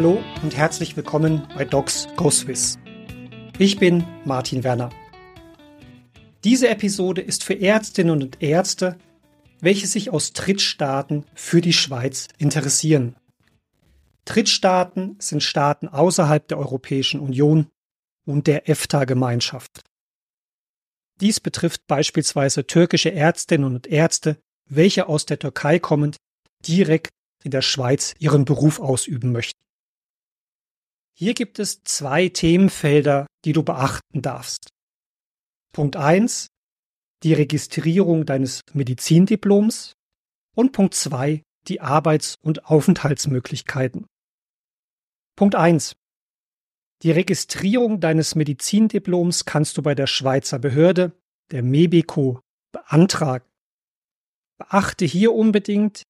Hallo und herzlich willkommen bei Docs Go Swiss. Ich bin Martin Werner. Diese Episode ist für Ärztinnen und Ärzte, welche sich aus Drittstaaten für die Schweiz interessieren. Drittstaaten sind Staaten außerhalb der Europäischen Union und der EFTA-Gemeinschaft. Dies betrifft beispielsweise türkische Ärztinnen und Ärzte, welche aus der Türkei kommend direkt in der Schweiz ihren Beruf ausüben möchten. Hier gibt es zwei Themenfelder, die du beachten darfst. Punkt eins: die Registrierung deines Medizindiploms und Punkt zwei: die Arbeits- und Aufenthaltsmöglichkeiten. Punkt eins: Die Registrierung deines Medizindiploms kannst du bei der Schweizer Behörde, der MEBICO, beantragen. Beachte hier unbedingt,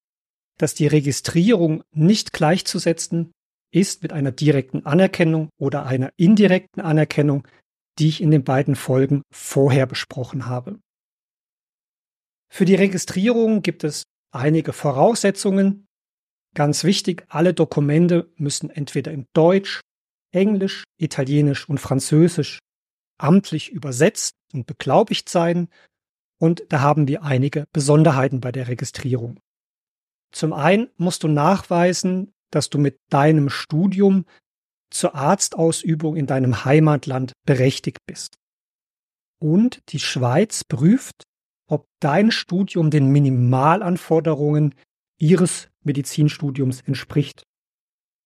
dass die Registrierung nicht gleichzusetzen ist mit einer direkten Anerkennung oder einer indirekten Anerkennung, die ich in den beiden Folgen vorher besprochen habe. Für die Registrierung gibt es einige Voraussetzungen. Ganz wichtig, alle Dokumente müssen entweder in Deutsch, Englisch, Italienisch und Französisch amtlich übersetzt und beglaubigt sein. Und da haben wir einige Besonderheiten bei der Registrierung. Zum einen musst du nachweisen, dass du mit deinem Studium zur Arztausübung in deinem Heimatland berechtigt bist. Und die Schweiz prüft, ob dein Studium den Minimalanforderungen ihres Medizinstudiums entspricht.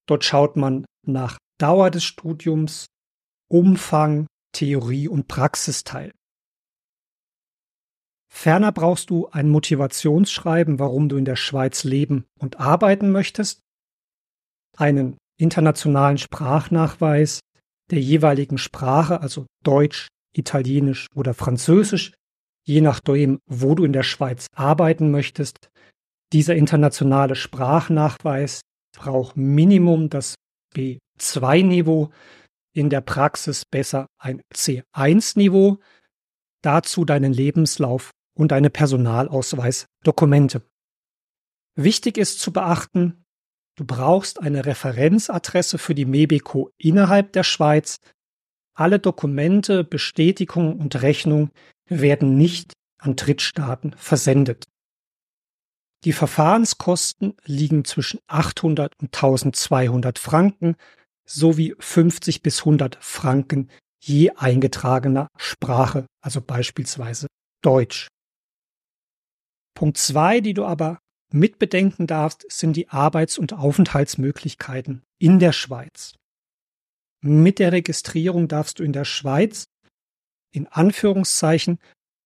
Dort schaut man nach Dauer des Studiums, Umfang, Theorie und Praxisteil. Ferner brauchst du ein Motivationsschreiben, warum du in der Schweiz leben und arbeiten möchtest, einen internationalen Sprachnachweis der jeweiligen Sprache, also Deutsch, Italienisch oder Französisch, je nachdem, wo du in der Schweiz arbeiten möchtest. Dieser internationale Sprachnachweis braucht Minimum das B2-Niveau, in der Praxis besser ein C1-Niveau, dazu deinen Lebenslauf und deine Personalausweisdokumente. Wichtig ist zu beachten, du brauchst eine Referenzadresse für die Mebico innerhalb der Schweiz. Alle Dokumente, Bestätigungen und Rechnungen werden nicht an Drittstaaten versendet. Die Verfahrenskosten liegen zwischen 800 und 1200 Franken sowie 50 bis 100 Franken je eingetragener Sprache, also beispielsweise Deutsch. Punkt zwei, die du aber mitbedenken darfst, sind die Arbeits- und Aufenthaltsmöglichkeiten in der Schweiz. Mit der Registrierung darfst du in der Schweiz in Anführungszeichen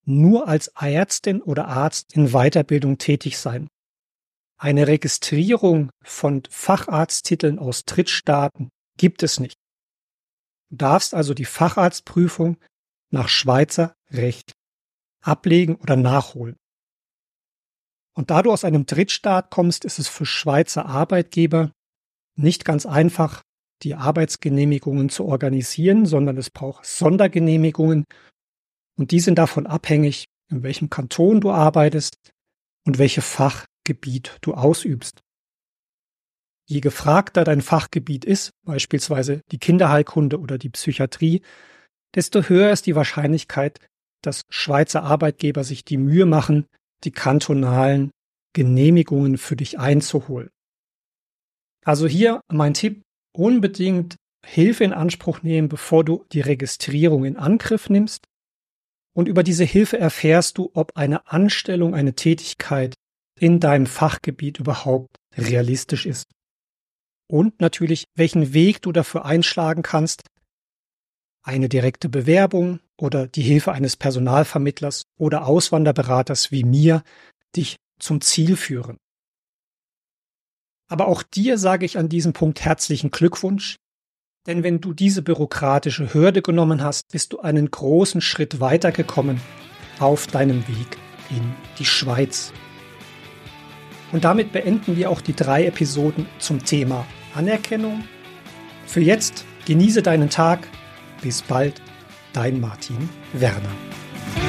nur als Ärztin oder Arzt in Weiterbildung tätig sein. Eine Registrierung von Facharzttiteln aus Drittstaaten gibt es nicht. Du darfst also die Facharztprüfung nach Schweizer Recht ablegen oder nachholen. Und da du aus einem Drittstaat kommst, ist es für Schweizer Arbeitgeber nicht ganz einfach, die Arbeitsgenehmigungen zu organisieren, sondern es braucht Sondergenehmigungen und die sind davon abhängig, in welchem Kanton du arbeitest und welche Fachgebiet du ausübst. Je gefragter dein Fachgebiet ist, beispielsweise die Kinderheilkunde oder die Psychiatrie, desto höher ist die Wahrscheinlichkeit, dass Schweizer Arbeitgeber sich die Mühe machen, die kantonalen Genehmigungen für dich einzuholen. Also hier mein Tipp, unbedingt Hilfe in Anspruch nehmen, bevor du die Registrierung in Angriff nimmst. Und über diese Hilfe erfährst du, ob eine Anstellung, eine Tätigkeit in deinem Fachgebiet überhaupt realistisch ist. Und natürlich, welchen Weg du dafür einschlagen kannst. Eine direkte Bewerbung, oder die Hilfe eines Personalvermittlers oder Auswanderberaters wie mir dich zum Ziel führen. Aber auch dir sage ich an diesem Punkt herzlichen Glückwunsch, denn wenn du diese bürokratische Hürde genommen hast, bist du einen großen Schritt weitergekommen auf deinem Weg in die Schweiz. Und damit beenden wir auch die drei Episoden zum Thema Anerkennung. Für jetzt genieße deinen Tag. Bis bald dein Martin Werner.